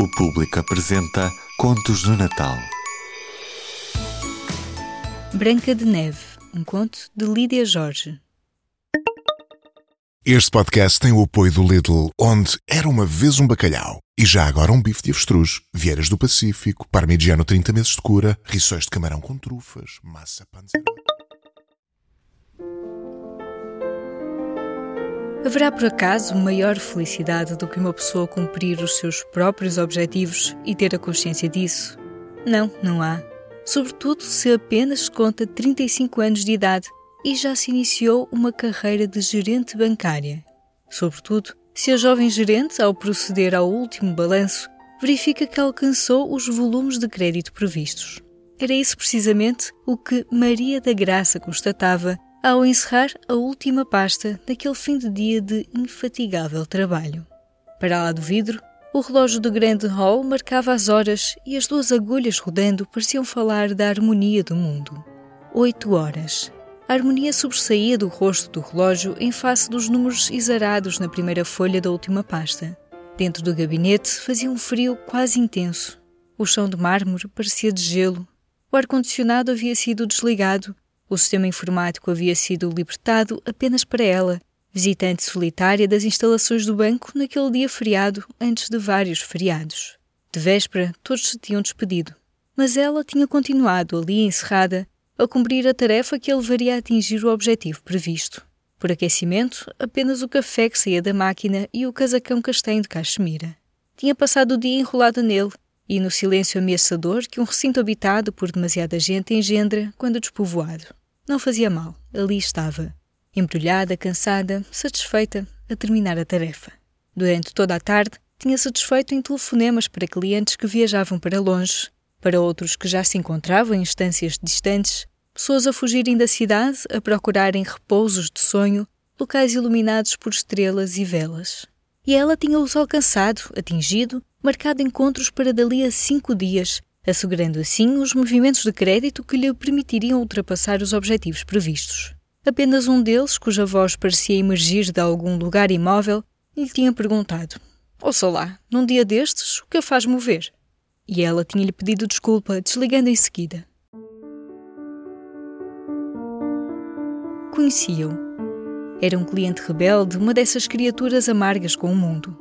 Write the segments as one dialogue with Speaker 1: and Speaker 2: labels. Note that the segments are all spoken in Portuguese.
Speaker 1: O público apresenta Contos do Natal.
Speaker 2: Branca de Neve, um conto de Lídia Jorge.
Speaker 3: Este podcast tem o apoio do Lidl, onde era uma vez um bacalhau e já agora um bife de avestruz, vieiras do Pacífico, parmigiano 30 meses de cura, rissóis de camarão com trufas, massa panzerota.
Speaker 2: Haverá por acaso maior felicidade do que uma pessoa cumprir os seus próprios objetivos e ter a consciência disso? Não, não há. Sobretudo se apenas conta 35 anos de idade e já se iniciou uma carreira de gerente bancária. Sobretudo se a jovem gerente, ao proceder ao último balanço, verifica que alcançou os volumes de crédito previstos. Era isso precisamente o que Maria da Graça constatava ao encerrar a última pasta daquele fim de dia de infatigável trabalho. Para lá do vidro, o relógio do grande hall marcava as horas e as duas agulhas rodando pareciam falar da harmonia do mundo. Oito horas. A harmonia sobressaía do rosto do relógio em face dos números exarados na primeira folha da última pasta. Dentro do gabinete fazia um frio quase intenso. O chão de mármore parecia de gelo. O ar-condicionado havia sido desligado o sistema informático havia sido libertado apenas para ela, visitante solitária das instalações do banco naquele dia feriado antes de vários feriados. De véspera, todos se tinham despedido, mas ela tinha continuado ali encerrada a cumprir a tarefa que a levaria a atingir o objetivo previsto. Por aquecimento, apenas o café que saía da máquina e o casacão castanho de cachemira. Tinha passado o dia enrolada nele e no silêncio ameaçador que um recinto habitado por demasiada gente engendra quando despovoado. Não fazia mal, ali estava, embrulhada, cansada, satisfeita a terminar a tarefa. Durante toda a tarde, tinha satisfeito em telefonemas para clientes que viajavam para longe, para outros que já se encontravam em instâncias distantes, pessoas a fugirem da cidade, a procurarem repousos de sonho, locais iluminados por estrelas e velas. E ela tinha-os alcançado, atingido, marcado encontros para dali a cinco dias, assegurando assim os movimentos de crédito que lhe permitiriam ultrapassar os objetivos previstos. Apenas um deles, cuja voz parecia emergir de algum lugar imóvel, lhe tinha perguntado: Ouça lá, num dia destes, o que a faz mover? E ela tinha-lhe pedido desculpa, desligando em seguida. Conhecia-o. Era um cliente rebelde, uma dessas criaturas amargas com o mundo.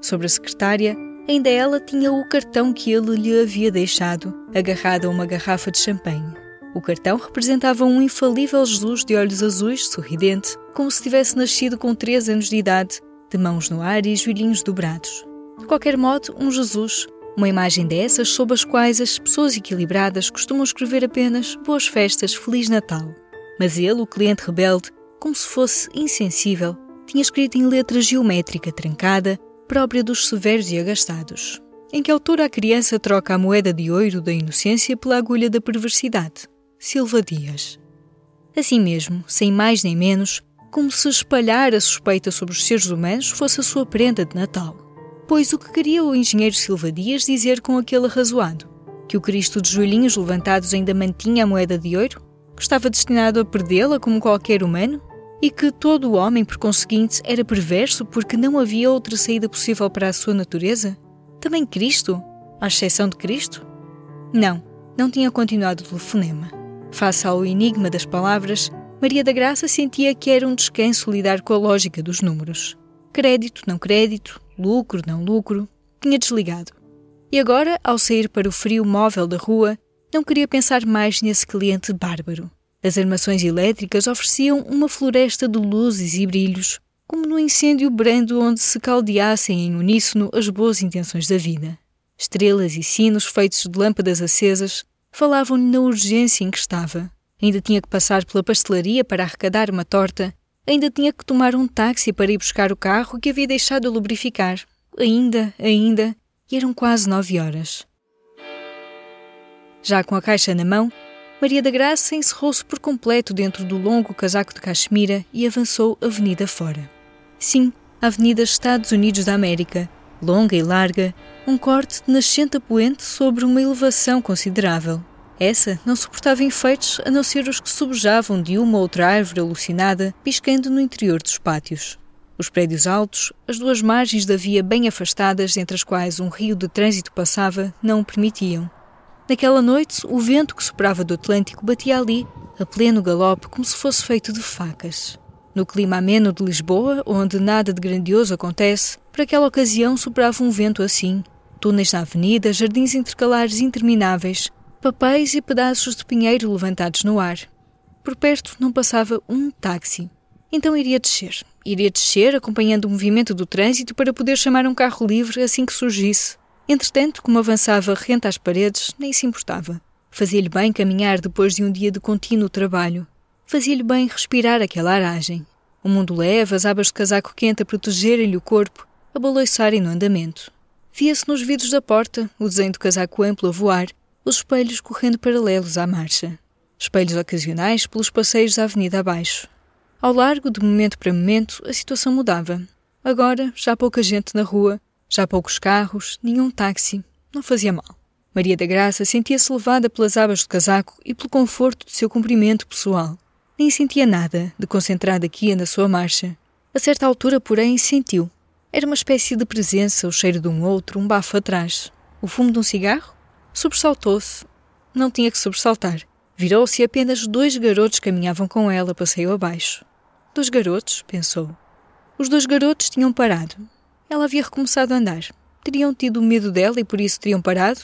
Speaker 2: Sobre a secretária, Ainda ela tinha o cartão que ele lhe havia deixado, agarrado a uma garrafa de champanhe. O cartão representava um infalível Jesus de olhos azuis, sorridente, como se tivesse nascido com três anos de idade, de mãos no ar e joelhinhos dobrados. De qualquer modo, um Jesus, uma imagem dessas sob as quais as pessoas equilibradas costumam escrever apenas Boas Festas, Feliz Natal. Mas ele, o cliente rebelde, como se fosse insensível, tinha escrito em letra geométrica trancada própria dos severos e agastados. Em que altura a criança troca a moeda de ouro da inocência pela agulha da perversidade? Silva Dias. Assim mesmo, sem mais nem menos, como se espalhar a suspeita sobre os seres humanos fosse a sua prenda de Natal. Pois o que queria o engenheiro Silva Dias dizer com aquele arrazoado? Que o Cristo de joelhinhos levantados ainda mantinha a moeda de ouro? Que estava destinado a perdê-la como qualquer humano? E que todo o homem, por conseguinte, era perverso porque não havia outra saída possível para a sua natureza? Também Cristo? À exceção de Cristo? Não, não tinha continuado o telefonema. Face ao enigma das palavras, Maria da Graça sentia que era um descanso lidar com a lógica dos números. Crédito, não crédito, lucro, não lucro. Tinha desligado. E agora, ao sair para o frio móvel da rua, não queria pensar mais nesse cliente bárbaro. As armações elétricas ofereciam uma floresta de luzes e brilhos, como no incêndio brando onde se caldeassem em uníssono as boas intenções da vida. Estrelas e sinos feitos de lâmpadas acesas falavam-lhe na urgência em que estava. Ainda tinha que passar pela pastelaria para arrecadar uma torta, ainda tinha que tomar um táxi para ir buscar o carro que havia deixado lubrificar. Ainda, ainda, e eram quase nove horas. Já com a caixa na mão, Maria da Graça encerrou-se por completo dentro do longo casaco de cachemira e avançou avenida fora. Sim, a Avenida Estados Unidos da América, longa e larga, um corte de nascente a poente sobre uma elevação considerável. Essa não suportava enfeites a não ser os que sobejavam de uma ou outra árvore alucinada piscando no interior dos pátios. Os prédios altos, as duas margens da via bem afastadas entre as quais um rio de trânsito passava, não o permitiam. Naquela noite, o vento que soprava do Atlântico batia ali, a pleno galope, como se fosse feito de facas. No clima ameno de Lisboa, onde nada de grandioso acontece, para aquela ocasião soprava um vento assim. Túneis na avenida, jardins intercalares intermináveis, papéis e pedaços de pinheiro levantados no ar. Por perto não passava um táxi. Então iria descer. Iria descer acompanhando o movimento do trânsito para poder chamar um carro livre assim que surgisse. Entretanto, como avançava rente às paredes, nem se importava. Fazia-lhe bem caminhar depois de um dia de contínuo trabalho. Fazia-lhe bem respirar aquela aragem. O mundo leve, as abas de casaco quente a protegerem-lhe o corpo, a baloiçarem no andamento. Via-se nos vidros da porta o desenho do casaco amplo a voar, os espelhos correndo paralelos à marcha. Espelhos ocasionais pelos passeios da avenida abaixo. Ao largo, de momento para momento, a situação mudava. Agora, já pouca gente na rua, já poucos carros, nenhum táxi. Não fazia mal. Maria da Graça sentia-se levada pelas abas do casaco e pelo conforto do seu cumprimento pessoal. Nem sentia nada de concentrada aqui na sua marcha. A certa altura, porém, sentiu. Era uma espécie de presença, o cheiro de um outro, um bafo atrás. O fumo de um cigarro? Sobressaltou-se. Não tinha que sobressaltar. Virou-se e apenas dois garotos caminhavam com ela passeio abaixo. Dois garotos, pensou. Os dois garotos tinham parado. Ela havia recomeçado a andar. Teriam tido medo dela e por isso teriam parado?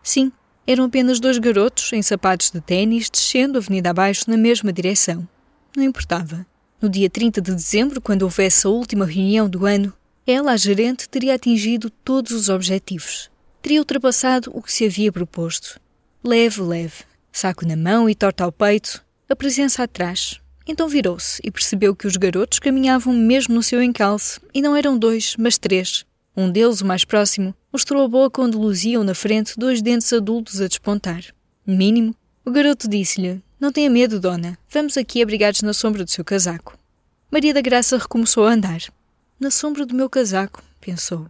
Speaker 2: Sim, eram apenas dois garotos em sapatos de ténis descendo a avenida abaixo na mesma direção. Não importava. No dia 30 de dezembro, quando houvesse a última reunião do ano, ela, a gerente, teria atingido todos os objetivos. Teria ultrapassado o que se havia proposto. Leve, leve, saco na mão e torta ao peito, a presença atrás, então virou-se e percebeu que os garotos caminhavam mesmo no seu encalce, e não eram dois, mas três. Um deles, o mais próximo, mostrou a boca onde luziam na frente dois dentes adultos a despontar. Mínimo, o garoto disse-lhe: Não tenha medo, dona, vamos aqui abrigados na sombra do seu casaco. Maria da Graça recomeçou a andar. Na sombra do meu casaco, pensou.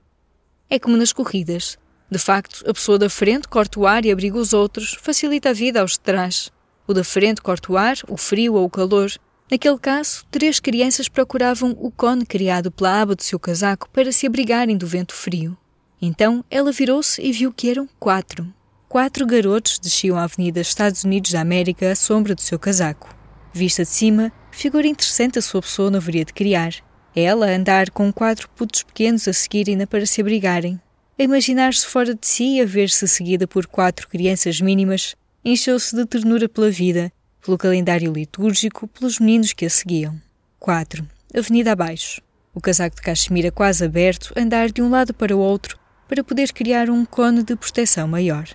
Speaker 2: É como nas corridas. De facto, a pessoa da frente corta o ar e abriga os outros, facilita a vida aos de trás. O da frente corta o ar, o frio ou o calor, Naquele caso, três crianças procuravam o cone criado pela aba do seu casaco para se abrigarem do vento frio. Então ela virou-se e viu que eram quatro. Quatro garotos desciam a Avenida Estados Unidos da América à sombra do seu casaco. Vista de cima, figura interessante a sua pessoa não haveria de criar. Ela a andar com quatro putos pequenos a seguirem-na para se abrigarem. A imaginar-se fora de si e a ver-se seguida por quatro crianças mínimas, encheu-se de ternura pela vida pelo calendário litúrgico, pelos meninos que a seguiam. 4. Avenida abaixo. O casaco de cachemira quase aberto, andar de um lado para o outro para poder criar um cone de proteção maior.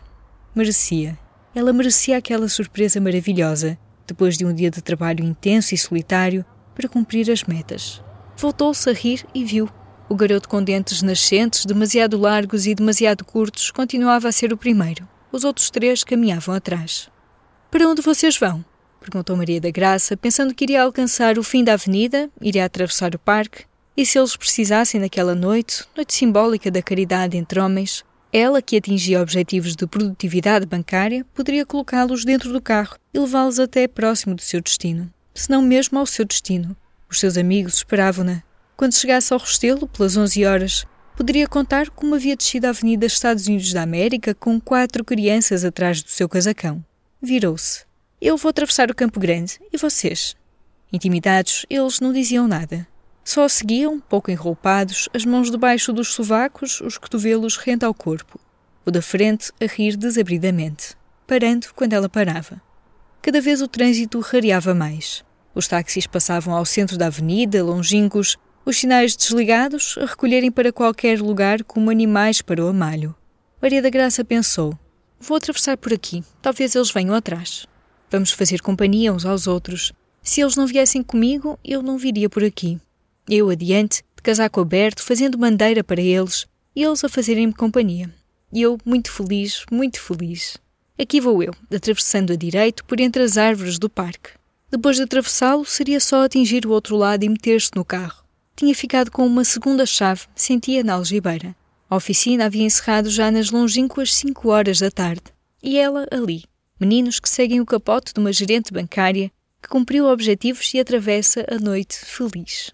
Speaker 2: Merecia. Ela merecia aquela surpresa maravilhosa, depois de um dia de trabalho intenso e solitário, para cumprir as metas. Voltou-se a rir e viu. O garoto com dentes nascentes, demasiado largos e demasiado curtos, continuava a ser o primeiro. Os outros três caminhavam atrás. Para onde vocês vão? Perguntou Maria da Graça, pensando que iria alcançar o fim da avenida, iria atravessar o parque, e se eles precisassem naquela noite, noite simbólica da caridade entre homens, ela, que atingia objetivos de produtividade bancária, poderia colocá-los dentro do carro e levá-los até próximo do seu destino, se não mesmo ao seu destino. Os seus amigos esperavam-na. Quando chegasse ao Restelo, pelas 11 horas, poderia contar como havia descido a Avenida Estados Unidos da América com quatro crianças atrás do seu casacão. Virou-se. Eu vou atravessar o Campo Grande e vocês? Intimidados, eles não diziam nada. Só seguiam, pouco enroupados, as mãos debaixo dos sovacos, os cotovelos rente ao corpo. O da frente a rir desabridamente, parando quando ela parava. Cada vez o trânsito rareava mais. Os táxis passavam ao centro da avenida, longínquos, os sinais desligados a recolherem para qualquer lugar como animais para o amalho. Maria da Graça pensou: Vou atravessar por aqui, talvez eles venham atrás. Vamos fazer companhia uns aos outros. Se eles não viessem comigo, eu não viria por aqui. Eu adiante, de casaco aberto, fazendo bandeira para eles, e eles a fazerem-me companhia. Eu, muito feliz, muito feliz. Aqui vou eu, atravessando a direito por entre as árvores do parque. Depois de atravessá-lo, seria só atingir o outro lado e meter-se no carro. Tinha ficado com uma segunda chave, sentia na algibeira. A oficina havia encerrado já nas longínquas cinco horas da tarde. E ela ali, meninos que seguem o capote de uma gerente bancária que cumpriu objetivos e atravessa a noite feliz.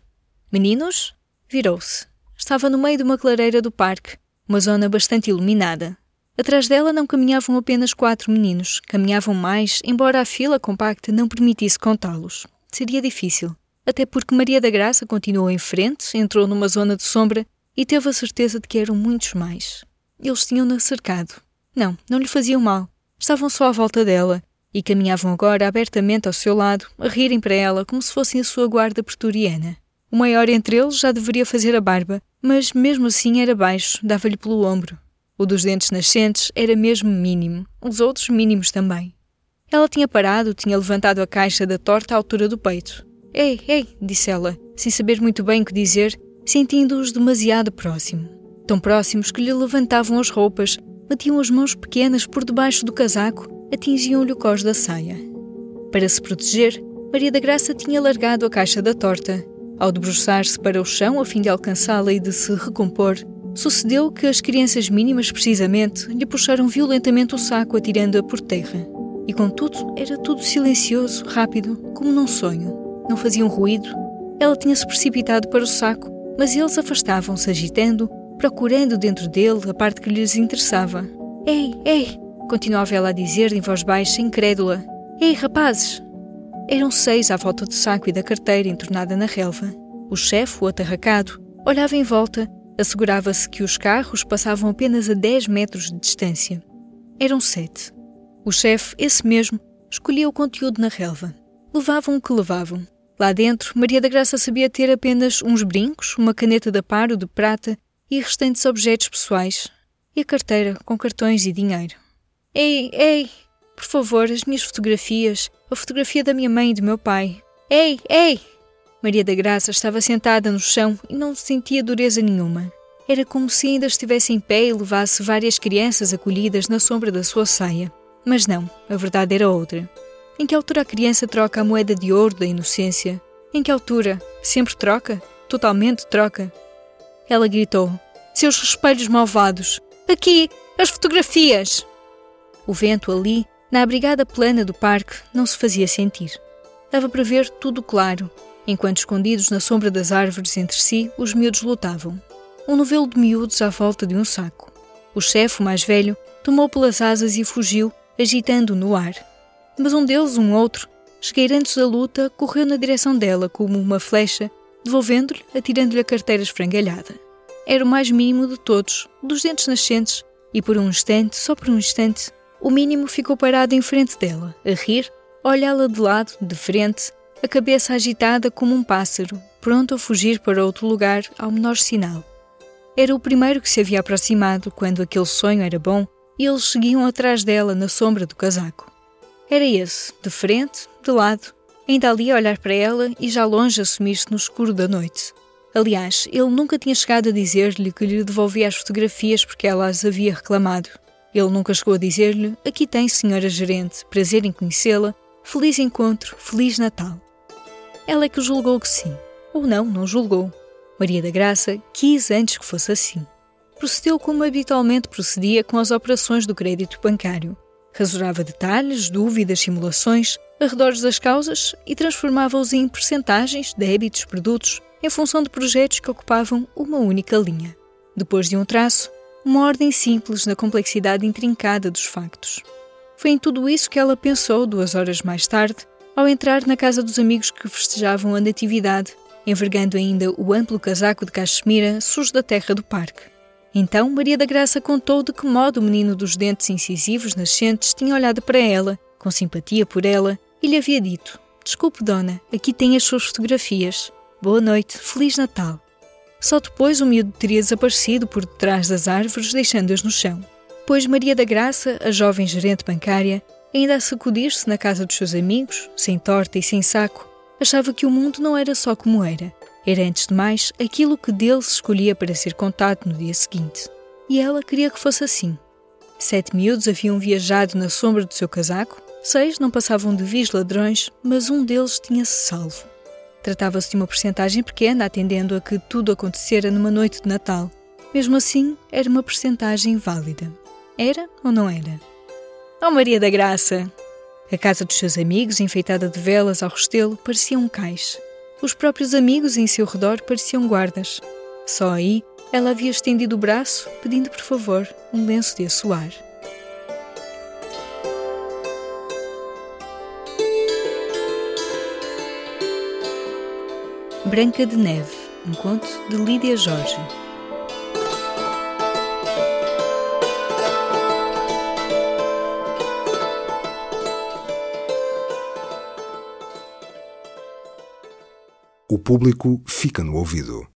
Speaker 2: Meninos? Virou-se. Estava no meio de uma clareira do parque, uma zona bastante iluminada. Atrás dela não caminhavam apenas quatro meninos, caminhavam mais, embora a fila compacta não permitisse contá-los. Seria difícil, até porque Maria da Graça continuou em frente, entrou numa zona de sombra e teve a certeza de que eram muitos mais. Eles tinham-na cercado. Não, não lhe faziam mal. Estavam só à volta dela e caminhavam agora abertamente ao seu lado, a rirem para ela como se fossem a sua guarda pretoriana. O maior entre eles já deveria fazer a barba, mas mesmo assim era baixo, dava-lhe pelo ombro. O dos dentes nascentes era mesmo mínimo, os outros mínimos também. Ela tinha parado, tinha levantado a caixa da torta à altura do peito. Ei, ei, disse ela, sem saber muito bem o que dizer, sentindo-os demasiado próximo. Tão próximos que lhe levantavam as roupas, metiam as mãos pequenas por debaixo do casaco, atingiam-lhe o cós da saia. Para se proteger, Maria da Graça tinha largado a caixa da torta ao debruçar-se para o chão a fim de alcançá-la e de se recompor, sucedeu que as crianças mínimas, precisamente, lhe puxaram violentamente o saco, atirando-a por terra. E contudo, era tudo silencioso, rápido, como num sonho. Não faziam ruído. Ela tinha-se precipitado para o saco, mas eles afastavam-se, agitando, procurando dentro dele a parte que lhes interessava. Ei, ei! continuava ela a dizer em voz baixa, incrédula. Ei, rapazes! Eram seis à volta do saco e da carteira entornada na relva. O chefe, o atarracado, olhava em volta, assegurava-se que os carros passavam apenas a dez metros de distância. Eram sete. O chefe, esse mesmo, escolhia o conteúdo na relva. Levavam o que levavam. Lá dentro, Maria da Graça sabia ter apenas uns brincos, uma caneta de aparo de prata e restantes objetos pessoais. E a carteira com cartões e dinheiro. Ei, ei! Por favor, as minhas fotografias, a fotografia da minha mãe e do meu pai. Ei, ei! Maria da Graça estava sentada no chão e não sentia dureza nenhuma. Era como se ainda estivesse em pé e levasse várias crianças acolhidas na sombra da sua saia. Mas não, a verdade era outra. Em que altura a criança troca a moeda de ouro da inocência? Em que altura? Sempre troca? Totalmente troca? Ela gritou: Seus espelhos malvados! Aqui! As fotografias! O vento ali na abrigada plana do parque não se fazia sentir. Dava para ver tudo claro, enquanto escondidos na sombra das árvores entre si, os miúdos lutavam. Um novelo de miúdos à volta de um saco. O chefe, o mais velho, tomou pelas asas e fugiu, agitando no ar. Mas um deles, um outro, esgueirando-se da luta, correu na direção dela como uma flecha, devolvendo-lhe, atirando-lhe a carteira esfrangalhada. Era o mais mínimo de todos, dos dentes nascentes, e por um instante, só por um instante, o mínimo ficou parado em frente dela, a rir, olhá-la de lado, de frente, a cabeça agitada como um pássaro, pronto a fugir para outro lugar ao menor sinal. Era o primeiro que se havia aproximado quando aquele sonho era bom e eles seguiam atrás dela na sombra do casaco. Era esse, de frente, de lado, ainda ali a olhar para ela e já longe a sumir-se no escuro da noite. Aliás, ele nunca tinha chegado a dizer-lhe que lhe devolvia as fotografias porque ela as havia reclamado. Ele nunca chegou a dizer-lhe: Aqui tem, senhora gerente, prazer em conhecê-la, feliz encontro, feliz Natal. Ela é que julgou que sim. Ou não, não julgou. Maria da Graça quis antes que fosse assim. Procedeu como habitualmente procedia com as operações do crédito bancário. Rasurava detalhes, dúvidas, simulações, arredores das causas e transformava-os em percentagens, débitos, produtos, em função de projetos que ocupavam uma única linha. Depois de um traço, uma ordem simples na complexidade intrincada dos factos. Foi em tudo isso que ela pensou duas horas mais tarde, ao entrar na casa dos amigos que festejavam a Natividade, envergando ainda o amplo casaco de cachemira sujo da terra do parque. Então Maria da Graça contou de que modo o menino dos dentes incisivos nascentes tinha olhado para ela, com simpatia por ela, e lhe havia dito: Desculpe, dona, aqui tem as suas fotografias. Boa noite, Feliz Natal. Só depois o miúdo teria desaparecido por detrás das árvores, deixando-as no chão. Pois Maria da Graça, a jovem gerente bancária, ainda a sacudir-se na casa dos seus amigos, sem torta e sem saco, achava que o mundo não era só como era. Era, antes de mais, aquilo que dele se escolhia para ser contado no dia seguinte. E ela queria que fosse assim. Sete miúdos haviam viajado na sombra do seu casaco, seis não passavam de vis ladrões, mas um deles tinha-se salvo. Tratava-se de uma porcentagem pequena, atendendo a que tudo acontecera numa noite de Natal. Mesmo assim, era uma porcentagem válida. Era ou não era? Oh Maria da Graça! A casa dos seus amigos, enfeitada de velas ao restelo, parecia um cais. Os próprios amigos em seu redor pareciam guardas. Só aí ela havia estendido o braço, pedindo por favor um lenço de assoar. Branca de Neve, um conto de Lídia Jorge.
Speaker 4: O público fica no ouvido.